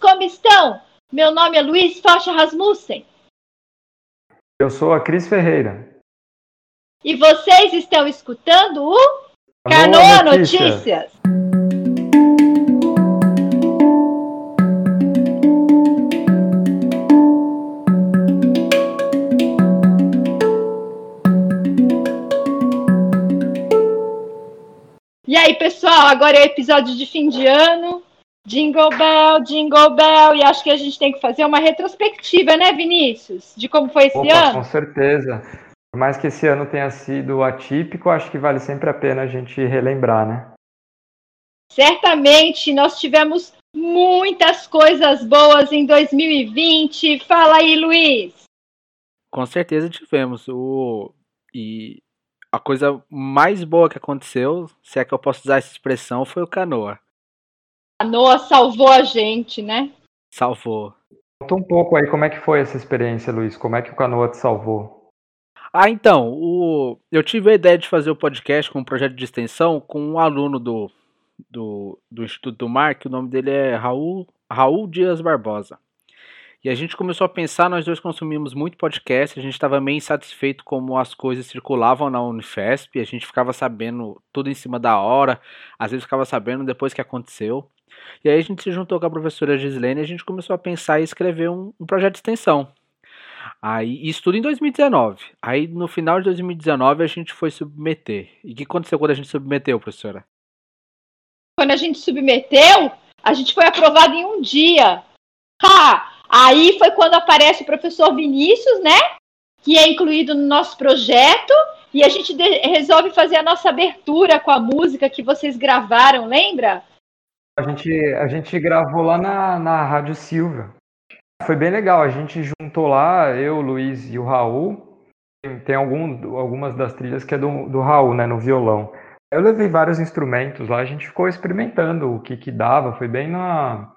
como estão? Meu nome é Luiz Focha Rasmussen. Eu sou a Cris Ferreira. E vocês estão escutando o Canoa Notícias. Notícias. E aí, pessoal, agora é o episódio de fim de ano. Jingle Bell, Jingle Bell, e acho que a gente tem que fazer uma retrospectiva, né, Vinícius? De como foi esse Opa, ano? Com certeza. Por mais que esse ano tenha sido atípico, acho que vale sempre a pena a gente relembrar, né? Certamente, nós tivemos muitas coisas boas em 2020. Fala aí, Luiz. Com certeza tivemos. O... E a coisa mais boa que aconteceu, se é que eu posso usar essa expressão, foi o canoa. A Noah salvou a gente, né? Salvou. Conta um pouco aí como é que foi essa experiência, Luiz. Como é que o Canoa te salvou? Ah, então, o... eu tive a ideia de fazer o podcast com um projeto de extensão com um aluno do, do, do Instituto do Mar, que o nome dele é Raul, Raul Dias Barbosa. E a gente começou a pensar, nós dois consumimos muito podcast, a gente estava meio insatisfeito como as coisas circulavam na Unifesp, a gente ficava sabendo tudo em cima da hora, às vezes ficava sabendo depois que aconteceu. E aí a gente se juntou com a professora Gislene e a gente começou a pensar e escrever um, um projeto de extensão. Aí, isso tudo em 2019. Aí no final de 2019 a gente foi submeter. E o que aconteceu quando a gente submeteu, professora? Quando a gente submeteu, a gente foi aprovado em um dia. Ha! Aí foi quando aparece o professor Vinícius, né? Que é incluído no nosso projeto. E a gente resolve fazer a nossa abertura com a música que vocês gravaram, lembra? A gente, a gente gravou lá na, na Rádio Silva. Foi bem legal. A gente juntou lá, eu, o Luiz e o Raul. Tem algum, algumas das trilhas que é do, do Raul, né, no violão. Eu levei vários instrumentos lá, a gente ficou experimentando o que que dava. Foi bem na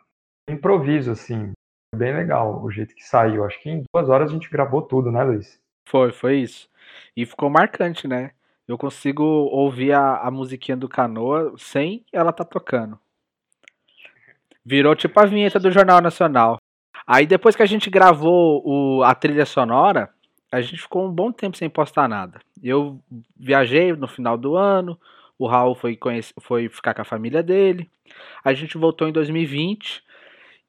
improviso, assim. Foi bem legal o jeito que saiu. Acho que em duas horas a gente gravou tudo, né, Luiz? Foi, foi isso. E ficou marcante, né? Eu consigo ouvir a, a musiquinha do Canoa sem ela tá tocando. Virou tipo a vinheta do Jornal Nacional. Aí depois que a gente gravou o, a trilha sonora, a gente ficou um bom tempo sem postar nada. Eu viajei no final do ano, o Raul foi, foi ficar com a família dele. A gente voltou em 2020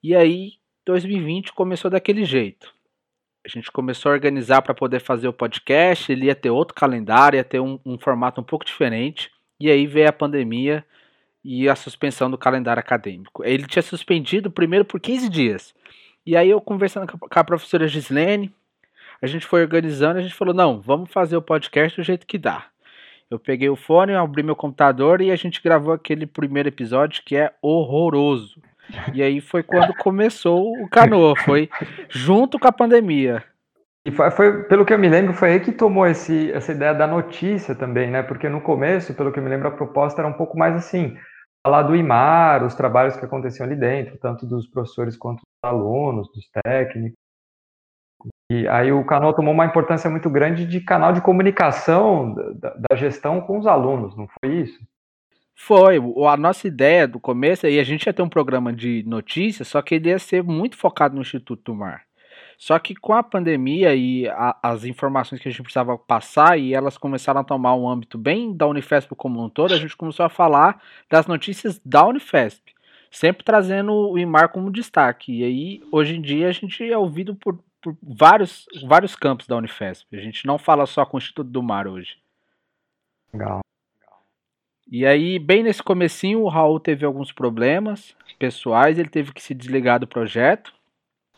e aí 2020 começou daquele jeito. A gente começou a organizar para poder fazer o podcast, ele ia ter outro calendário, ia ter um, um formato um pouco diferente. E aí veio a pandemia e a suspensão do calendário acadêmico. Ele tinha suspendido primeiro por 15 dias. E aí eu conversando com a professora Gislene, a gente foi organizando, a gente falou: "Não, vamos fazer o podcast do jeito que dá". Eu peguei o fone, abri meu computador e a gente gravou aquele primeiro episódio que é horroroso. E aí foi quando começou o canoa, foi junto com a pandemia. E foi, foi, pelo que eu me lembro, foi aí que tomou esse, essa ideia da notícia também, né? Porque no começo, pelo que eu me lembro, a proposta era um pouco mais assim: falar do IMAR, os trabalhos que aconteciam ali dentro, tanto dos professores quanto dos alunos, dos técnicos. E aí o canal tomou uma importância muito grande de canal de comunicação da, da gestão com os alunos, não foi isso? Foi. A nossa ideia do começo, e a gente ia ter um programa de notícias, só que ele ia ser muito focado no Instituto do Mar. Só que com a pandemia e a, as informações que a gente precisava passar e elas começaram a tomar um âmbito bem da Unifesp como um todo, a gente começou a falar das notícias da Unifesp, sempre trazendo o IMAR como destaque. E aí, hoje em dia, a gente é ouvido por, por vários, vários campos da Unifesp. A gente não fala só com o Instituto do Mar hoje. Legal. E aí, bem nesse comecinho, o Raul teve alguns problemas pessoais, ele teve que se desligar do projeto.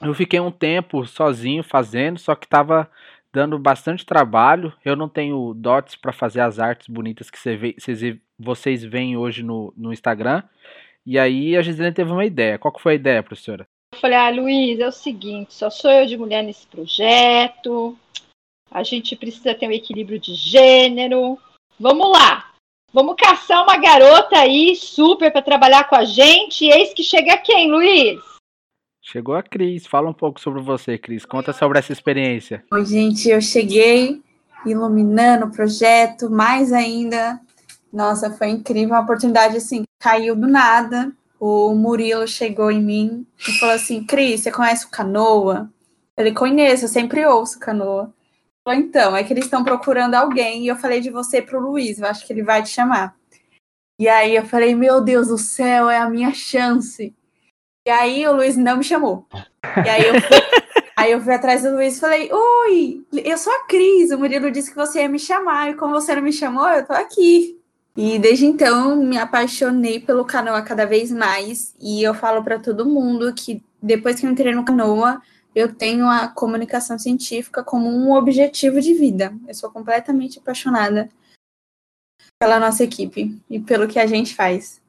Eu fiquei um tempo sozinho fazendo, só que estava dando bastante trabalho. Eu não tenho dots para fazer as artes bonitas que vocês veem hoje no, no Instagram. E aí a Gisele teve uma ideia. Qual que foi a ideia, professora? Eu falei, ah, Luiz, é o seguinte, só sou eu de mulher nesse projeto. A gente precisa ter um equilíbrio de gênero. Vamos lá. Vamos caçar uma garota aí super para trabalhar com a gente. E eis que chega quem, Luiz? Chegou a Cris. Fala um pouco sobre você, Cris. Conta sobre essa experiência. Oi, gente, eu cheguei iluminando o projeto, mais ainda. Nossa, foi incrível. Uma oportunidade assim, caiu do nada. o Murilo chegou em mim e falou assim: Cris, você conhece o Canoa? Falei, conheço, eu sempre ouço Canoa. Falou, então, é que eles estão procurando alguém e eu falei de você pro Luiz, eu acho que ele vai te chamar. E aí eu falei, meu Deus do céu, é a minha chance. E aí o Luiz não me chamou. E aí eu fui, aí eu fui atrás do Luiz e falei, oi, eu sou a Cris, o Murilo disse que você ia me chamar, e como você não me chamou, eu tô aqui. E desde então me apaixonei pelo canoa cada vez mais. E eu falo para todo mundo que depois que eu entrei no canoa, eu tenho a comunicação científica como um objetivo de vida. Eu sou completamente apaixonada pela nossa equipe e pelo que a gente faz.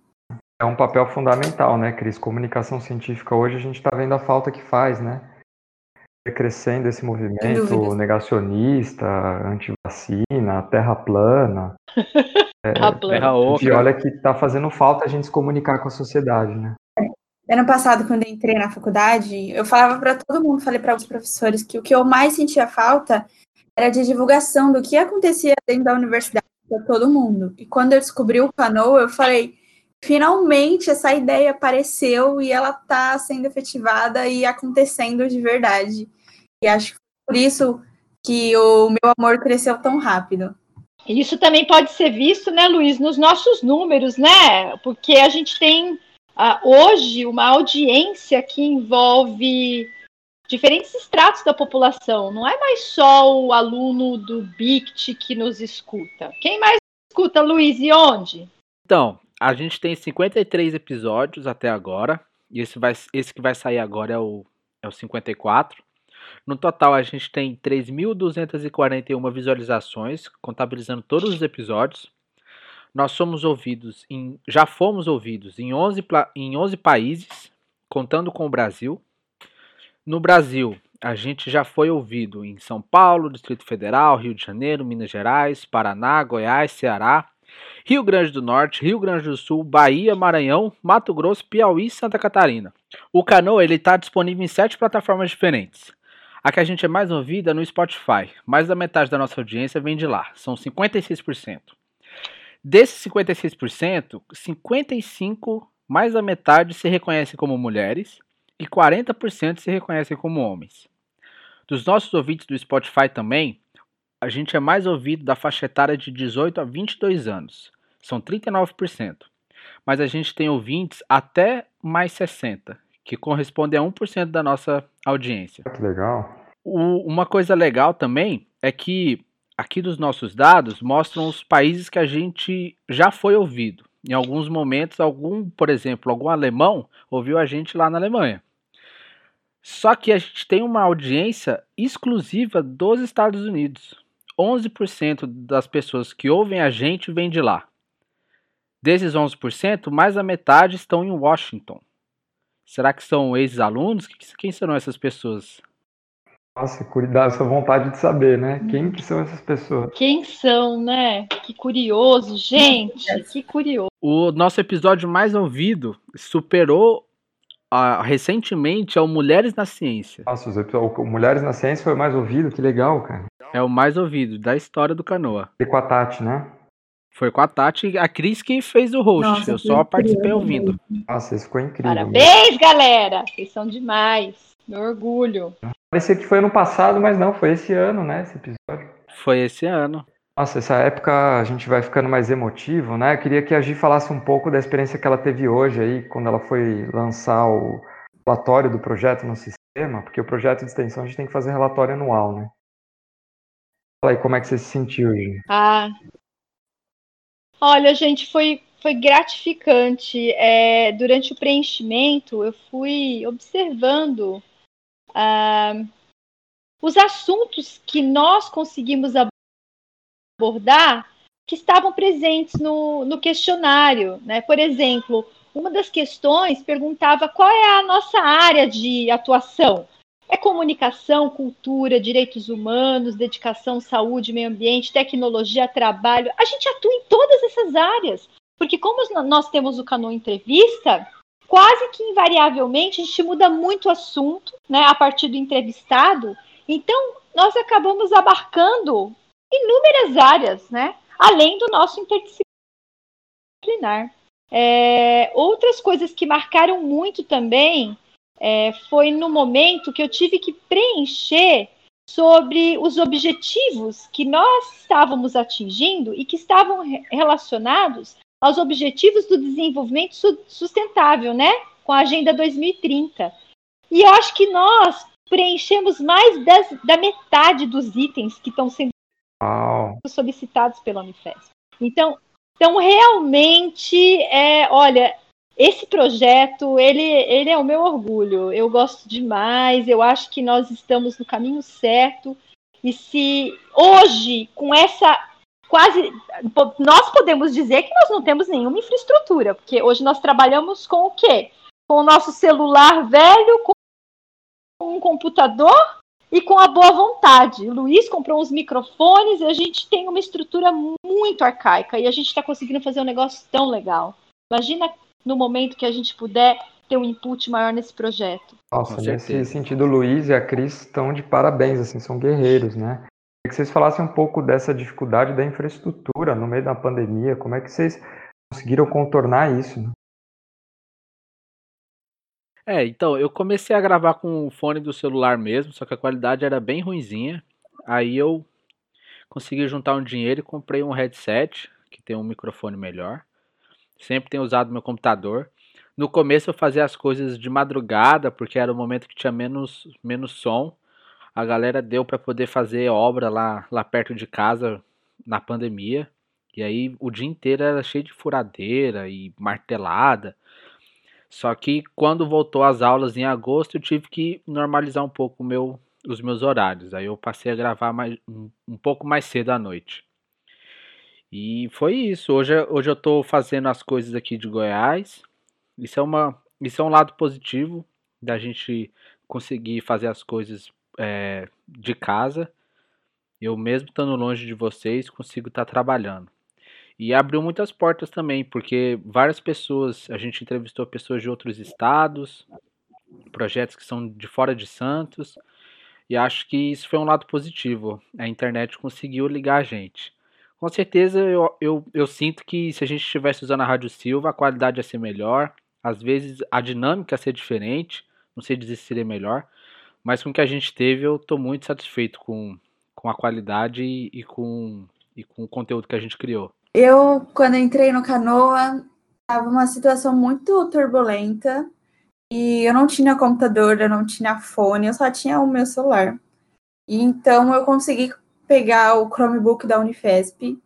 É um papel fundamental, né, Cris? Comunicação científica hoje a gente está vendo a falta que faz, né? Crescendo esse movimento negacionista, anti-vacina, terra plana. É, terra e olha que está fazendo falta a gente se comunicar com a sociedade, né? Ano passado, quando eu entrei na faculdade, eu falava para todo mundo, falei para os professores que o que eu mais sentia falta era de divulgação do que acontecia dentro da universidade para todo mundo. E quando eu descobri o Canoa, eu falei, finalmente essa ideia apareceu e ela está sendo efetivada e acontecendo de verdade. E acho que por isso que o meu amor cresceu tão rápido. Isso também pode ser visto, né, Luiz, nos nossos números, né? Porque a gente tem uh, hoje uma audiência que envolve diferentes estratos da população. Não é mais só o aluno do BICT que nos escuta. Quem mais escuta, Luiz, e onde? Então, a gente tem 53 episódios até agora. E esse, vai, esse que vai sair agora é o, é o 54. No total, a gente tem 3.241 visualizações, contabilizando todos os episódios. Nós somos ouvidos em, já fomos ouvidos em 11, em 11 países, contando com o Brasil. No Brasil, a gente já foi ouvido em São Paulo, Distrito Federal, Rio de Janeiro, Minas Gerais, Paraná, Goiás, Ceará, Rio Grande do Norte, Rio Grande do Sul, Bahia, Maranhão, Mato Grosso, Piauí e Santa Catarina. O Canoa está disponível em sete plataformas diferentes. A que a gente é mais ouvida é no Spotify. Mais da metade da nossa audiência vem de lá. São 56%. Desses 56%, 55%, mais da metade se reconhecem como mulheres e 40% se reconhecem como homens. Dos nossos ouvintes do Spotify também, a gente é mais ouvido da faixa etária de 18 a 22 anos. São 39%. Mas a gente tem ouvintes até mais 60, que corresponde a 1% da nossa audiência. Que legal. O, uma coisa legal também é que aqui dos nossos dados mostram os países que a gente já foi ouvido. Em alguns momentos, algum, por exemplo, algum alemão ouviu a gente lá na Alemanha. Só que a gente tem uma audiência exclusiva dos Estados Unidos. 11% das pessoas que ouvem a gente vêm de lá. Desses 11%, mais da metade estão em Washington. Será que são ex-alunos? Quem serão essas pessoas? Nossa, dá essa vontade de saber, né? Quem que são essas pessoas? Quem são, né? Que curioso, gente, que curioso. O nosso episódio mais ouvido superou uh, recentemente ao Mulheres na Ciência. Nossa, o Mulheres na Ciência foi o mais ouvido, que legal, cara. É o mais ouvido da história do Canoa. E com a Tati, né? Foi com a Tati, a Cris que fez o host. Nossa, eu só participei ouvindo. Nossa, isso ficou incrível. Parabéns, mesmo. galera! Vocês são demais. Meu orgulho. Parecia que foi ano passado, mas não, foi esse ano, né? Esse episódio. Foi esse ano. Nossa, essa época a gente vai ficando mais emotivo, né? Eu queria que a Gi falasse um pouco da experiência que ela teve hoje aí, quando ela foi lançar o relatório do projeto no sistema, porque o projeto de extensão a gente tem que fazer relatório anual, né? Fala aí como é que você se sentiu hoje. Ah, Olha, gente, foi, foi gratificante. É, durante o preenchimento, eu fui observando ah, os assuntos que nós conseguimos abordar que estavam presentes no, no questionário. Né? Por exemplo, uma das questões perguntava qual é a nossa área de atuação. É comunicação, cultura, direitos humanos, dedicação, saúde, meio ambiente, tecnologia, trabalho. A gente atua em todas essas áreas. Porque como nós temos o Cano Entrevista, quase que invariavelmente a gente muda muito o assunto, né, a partir do entrevistado. Então, nós acabamos abarcando inúmeras áreas, né, além do nosso interdisciplinar. É, outras coisas que marcaram muito também é, foi no momento que eu tive que preencher sobre os objetivos que nós estávamos atingindo e que estavam relacionados aos objetivos do desenvolvimento sustentável, né? Com a Agenda 2030. E eu acho que nós preenchemos mais das, da metade dos itens que estão sendo Uau. solicitados pela Unifesp. Então, então realmente, é, olha, esse projeto, ele, ele é o meu orgulho. Eu gosto demais, eu acho que nós estamos no caminho certo. E se hoje, com essa quase. Nós podemos dizer que nós não temos nenhuma infraestrutura, porque hoje nós trabalhamos com o quê? Com o nosso celular velho, com um computador e com a boa vontade. O Luiz comprou uns microfones e a gente tem uma estrutura muito arcaica e a gente está conseguindo fazer um negócio tão legal. Imagina no momento que a gente puder ter um input maior nesse projeto. Nossa, nesse sentido, o Luiz e a Cris estão de parabéns, assim, são guerreiros, né? Queria que vocês falassem um pouco dessa dificuldade da infraestrutura no meio da pandemia, como é que vocês conseguiram contornar isso? Né? É, então, eu comecei a gravar com o fone do celular mesmo, só que a qualidade era bem ruinzinha. Aí eu consegui juntar um dinheiro e comprei um headset, que tem um microfone melhor. Sempre tenho usado meu computador. No começo eu fazia as coisas de madrugada, porque era o momento que tinha menos, menos som. A galera deu para poder fazer obra lá, lá perto de casa na pandemia. E aí o dia inteiro era cheio de furadeira e martelada. Só que quando voltou as aulas em agosto, eu tive que normalizar um pouco meu, os meus horários. Aí eu passei a gravar mais, um, um pouco mais cedo à noite. E foi isso. Hoje, hoje eu estou fazendo as coisas aqui de Goiás. Isso é, uma, isso é um lado positivo da gente conseguir fazer as coisas é, de casa. Eu mesmo estando longe de vocês, consigo estar tá trabalhando. E abriu muitas portas também, porque várias pessoas, a gente entrevistou pessoas de outros estados, projetos que são de fora de Santos, e acho que isso foi um lado positivo. A internet conseguiu ligar a gente. Com certeza eu, eu, eu sinto que se a gente estivesse usando a Rádio Silva, a qualidade ia ser melhor, às vezes a dinâmica ia ser diferente, não sei dizer se seria melhor, mas com o que a gente teve eu estou muito satisfeito com, com a qualidade e, e, com, e com o conteúdo que a gente criou. Eu, quando entrei no Canoa, estava uma situação muito turbulenta e eu não tinha computador, eu não tinha fone, eu só tinha o meu celular. E então eu consegui pegar o Chromebook da Unifesp,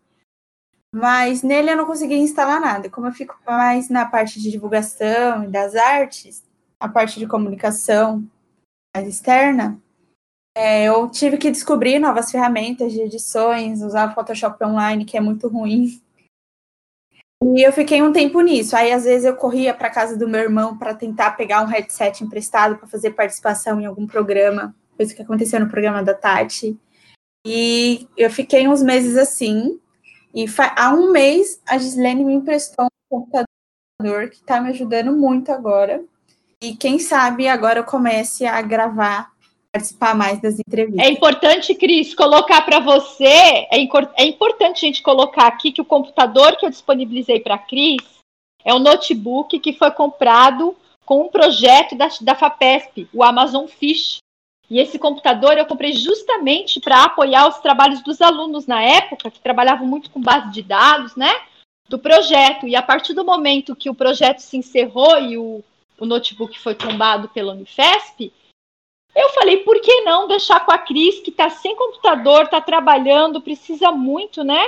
mas nele eu não consegui instalar nada. Como eu fico mais na parte de divulgação e das artes, a parte de comunicação mais externa, é, eu tive que descobrir novas ferramentas de edições, usar Photoshop online, que é muito ruim. E eu fiquei um tempo nisso. Aí, às vezes, eu corria para casa do meu irmão para tentar pegar um headset emprestado para fazer participação em algum programa. Isso que aconteceu no programa da Tati. E eu fiquei uns meses assim. E há um mês, a Gislene me emprestou um computador que está me ajudando muito agora. E quem sabe agora eu comece a gravar participar mais das entrevistas. É importante, Cris, colocar para você, é, é, importante a gente colocar aqui que o computador que eu disponibilizei para a Cris é um notebook que foi comprado com um projeto da, da FAPESP, o Amazon Fish. E esse computador eu comprei justamente para apoiar os trabalhos dos alunos na época, que trabalhavam muito com base de dados, né? Do projeto. E a partir do momento que o projeto se encerrou e o, o notebook foi tombado pela Unifesp, eu falei, por que não deixar com a Cris, que está sem computador, está trabalhando, precisa muito, né?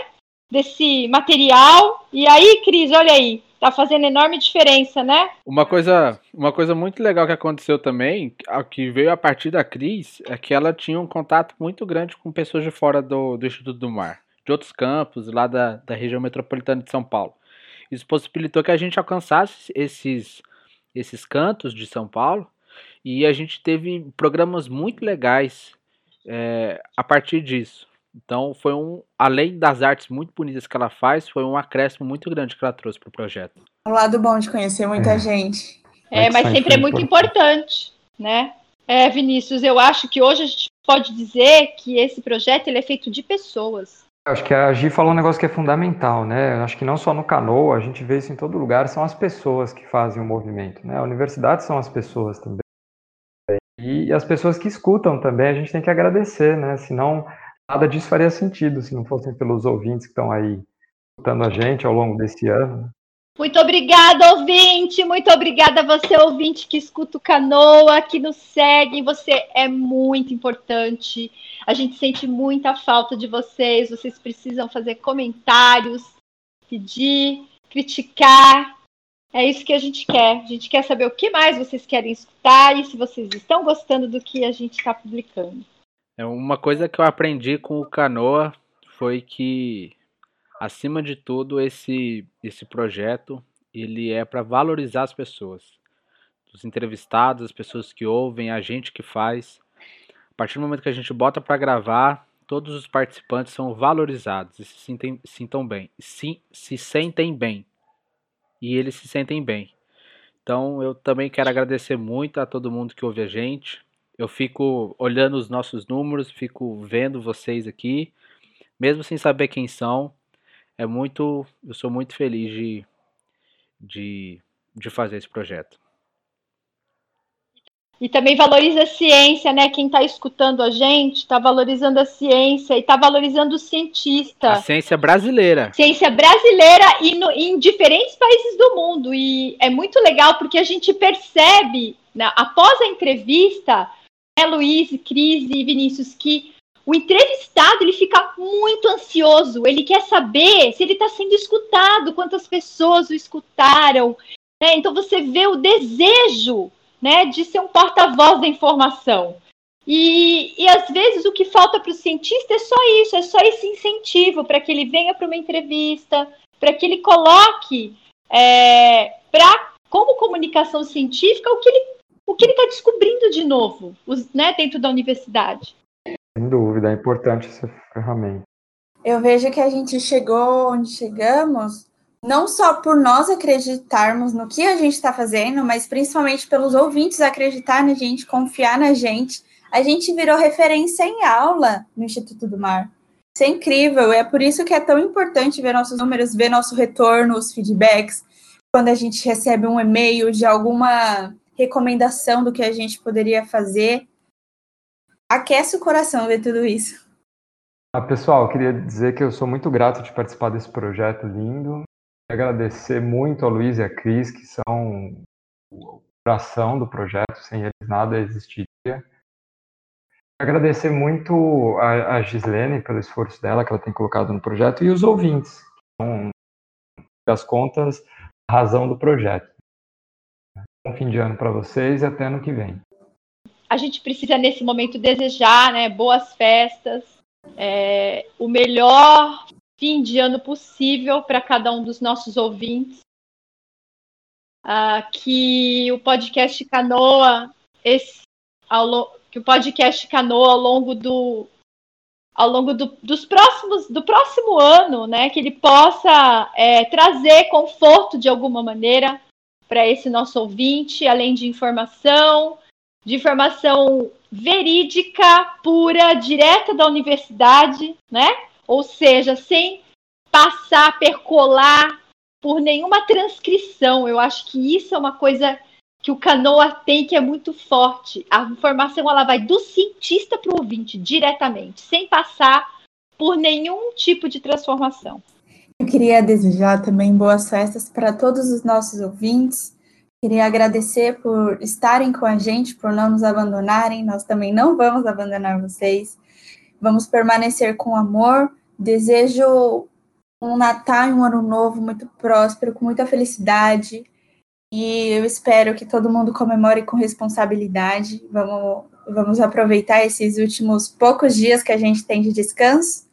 Desse material. E aí, Cris, olha aí, tá fazendo enorme diferença, né? Uma coisa, uma coisa muito legal que aconteceu também, que veio a partir da Cris, é que ela tinha um contato muito grande com pessoas de fora do, do Instituto do Mar, de outros campos, lá da, da região metropolitana de São Paulo. Isso possibilitou que a gente alcançasse esses, esses cantos de São Paulo e a gente teve programas muito legais é, a partir disso. Então foi um, além das artes muito bonitas que ela faz, foi um acréscimo muito grande que ela trouxe para o projeto. O lado bom de conhecer muita é. gente. É, mas sempre é muito importante, né? É, Vinícius, eu acho que hoje a gente pode dizer que esse projeto ele é feito de pessoas. Acho que a Gi falou um negócio que é fundamental, né? Acho que não só no canoa, a gente vê isso em todo lugar, são as pessoas que fazem o movimento, né? A universidade são as pessoas também. E as pessoas que escutam também, a gente tem que agradecer, né? Senão nada disso faria sentido se não fossem pelos ouvintes que estão aí escutando a gente ao longo desse ano. Muito obrigada, ouvinte. Muito obrigada a você, ouvinte, que escuta o Canoa, que nos segue. Você é muito importante. A gente sente muita falta de vocês. Vocês precisam fazer comentários, pedir, criticar. É isso que a gente quer. A gente quer saber o que mais vocês querem escutar e se vocês estão gostando do que a gente está publicando. É uma coisa que eu aprendi com o Canoa foi que acima de tudo esse esse projeto ele é para valorizar as pessoas, os entrevistados, as pessoas que ouvem, a gente que faz. A partir do momento que a gente bota para gravar, todos os participantes são valorizados e se sentem, sintam bem, se, se sentem bem e eles se sentem bem. Então eu também quero agradecer muito a todo mundo que ouve a gente. Eu fico olhando os nossos números, fico vendo vocês aqui, mesmo sem saber quem são. É muito, eu sou muito feliz de, de, de fazer esse projeto. E também valoriza a ciência, né? Quem está escutando a gente está valorizando a ciência e está valorizando o cientista. A ciência brasileira. Ciência brasileira e no, em diferentes países do mundo. E é muito legal porque a gente percebe, né, após a entrevista, né, Luiz, Cris e Vinícius, que o entrevistado ele fica muito ansioso. Ele quer saber se ele está sendo escutado, quantas pessoas o escutaram. Né? Então você vê o desejo né, de ser um porta-voz da informação. E, e às vezes o que falta para o cientista é só isso, é só esse incentivo para que ele venha para uma entrevista, para que ele coloque é, para como comunicação científica o que ele o que ele está descobrindo de novo, os, né, dentro da universidade. Sem dúvida, é importante essa ferramenta. Eu vejo que a gente chegou onde chegamos não só por nós acreditarmos no que a gente está fazendo, mas principalmente pelos ouvintes acreditar na gente, confiar na gente. A gente virou referência em aula no Instituto do Mar. Isso é incrível, é por isso que é tão importante ver nossos números, ver nosso retorno, os feedbacks, quando a gente recebe um e-mail de alguma recomendação do que a gente poderia fazer. Aquece o coração ver tudo isso. Ah, pessoal, queria dizer que eu sou muito grato de participar desse projeto lindo agradecer muito a Luiz e a Cris, que são o coração do projeto, sem eles nada existiria. Agradecer muito a, a Gislene pelo esforço dela, que ela tem colocado no projeto, e os ouvintes, que são, das contas, a razão do projeto. Bom fim de ano para vocês e até ano que vem. A gente precisa, nesse momento, desejar né, boas festas, é, o melhor fim de ano possível para cada um dos nossos ouvintes. Uh, que o podcast Canoa, esse, ao, que o podcast Canoa ao longo do ao longo do, dos próximos do próximo ano, né, que ele possa é, trazer conforto de alguma maneira para esse nosso ouvinte, além de informação, de informação verídica, pura, direta da universidade, né? Ou seja, sem passar, percolar por nenhuma transcrição. Eu acho que isso é uma coisa que o Canoa tem que é muito forte. A informação ela vai do cientista para o ouvinte diretamente, sem passar por nenhum tipo de transformação. Eu queria desejar também boas festas para todos os nossos ouvintes. Queria agradecer por estarem com a gente, por não nos abandonarem. Nós também não vamos abandonar vocês. Vamos permanecer com amor. Desejo um Natal e um Ano Novo muito próspero, com muita felicidade. E eu espero que todo mundo comemore com responsabilidade. Vamos, vamos aproveitar esses últimos poucos dias que a gente tem de descanso.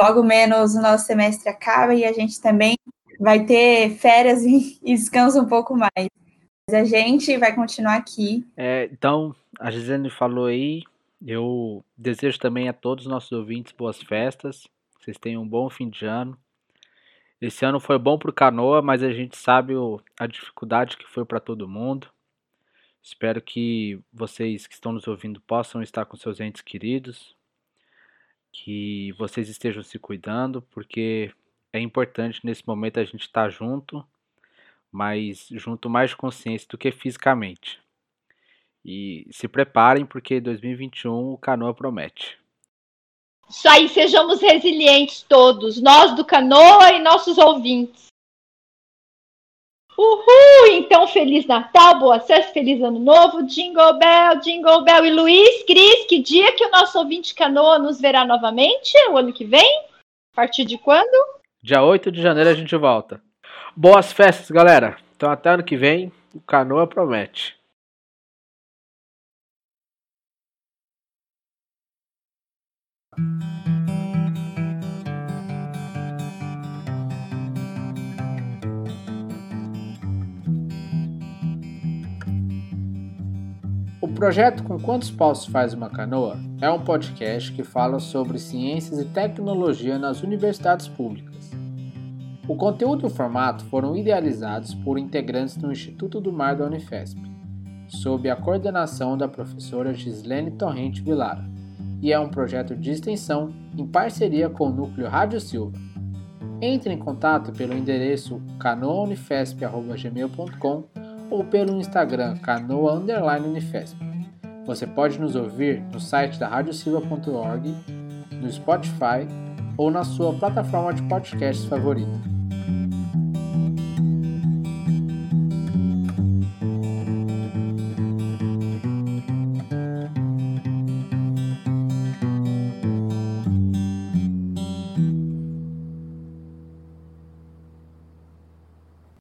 Logo menos o nosso semestre acaba e a gente também vai ter férias e, descanso um pouco mais. Mas a gente vai continuar aqui. É, então, a Gisele falou aí, eu desejo também a todos os nossos ouvintes boas festas, vocês tenham um bom fim de ano. Esse ano foi bom para o Canoa, mas a gente sabe o, a dificuldade que foi para todo mundo. Espero que vocês que estão nos ouvindo possam estar com seus entes queridos. que vocês estejam se cuidando, porque é importante nesse momento a gente estar tá junto, mas junto mais de consciência do que fisicamente. E se preparem, porque 2021 o Canoa promete. Isso aí, sejamos resilientes todos, nós do Canoa e nossos ouvintes. Uhul! Então, Feliz Natal, boa festa, Feliz Ano Novo, Jingle Bell, Jingle Bell. E Luiz, Cris, que dia que o nosso ouvinte Canoa nos verá novamente? O ano que vem? A partir de quando? Dia 8 de janeiro a gente volta. Boas festas, galera. Então, até ano que vem, o Canoa promete. O projeto Com Quantos Paus Faz Uma Canoa é um podcast que fala sobre ciências e tecnologia nas universidades públicas. O conteúdo e o formato foram idealizados por integrantes do Instituto do Mar da Unifesp, sob a coordenação da professora Gislene Torrente Vilara e é um projeto de extensão em parceria com o Núcleo Rádio Silva. Entre em contato pelo endereço canoaunifesp.gmail.com ou pelo Instagram canoa_unifesp. Você pode nos ouvir no site da radiosilva.org, no Spotify ou na sua plataforma de podcasts favorita.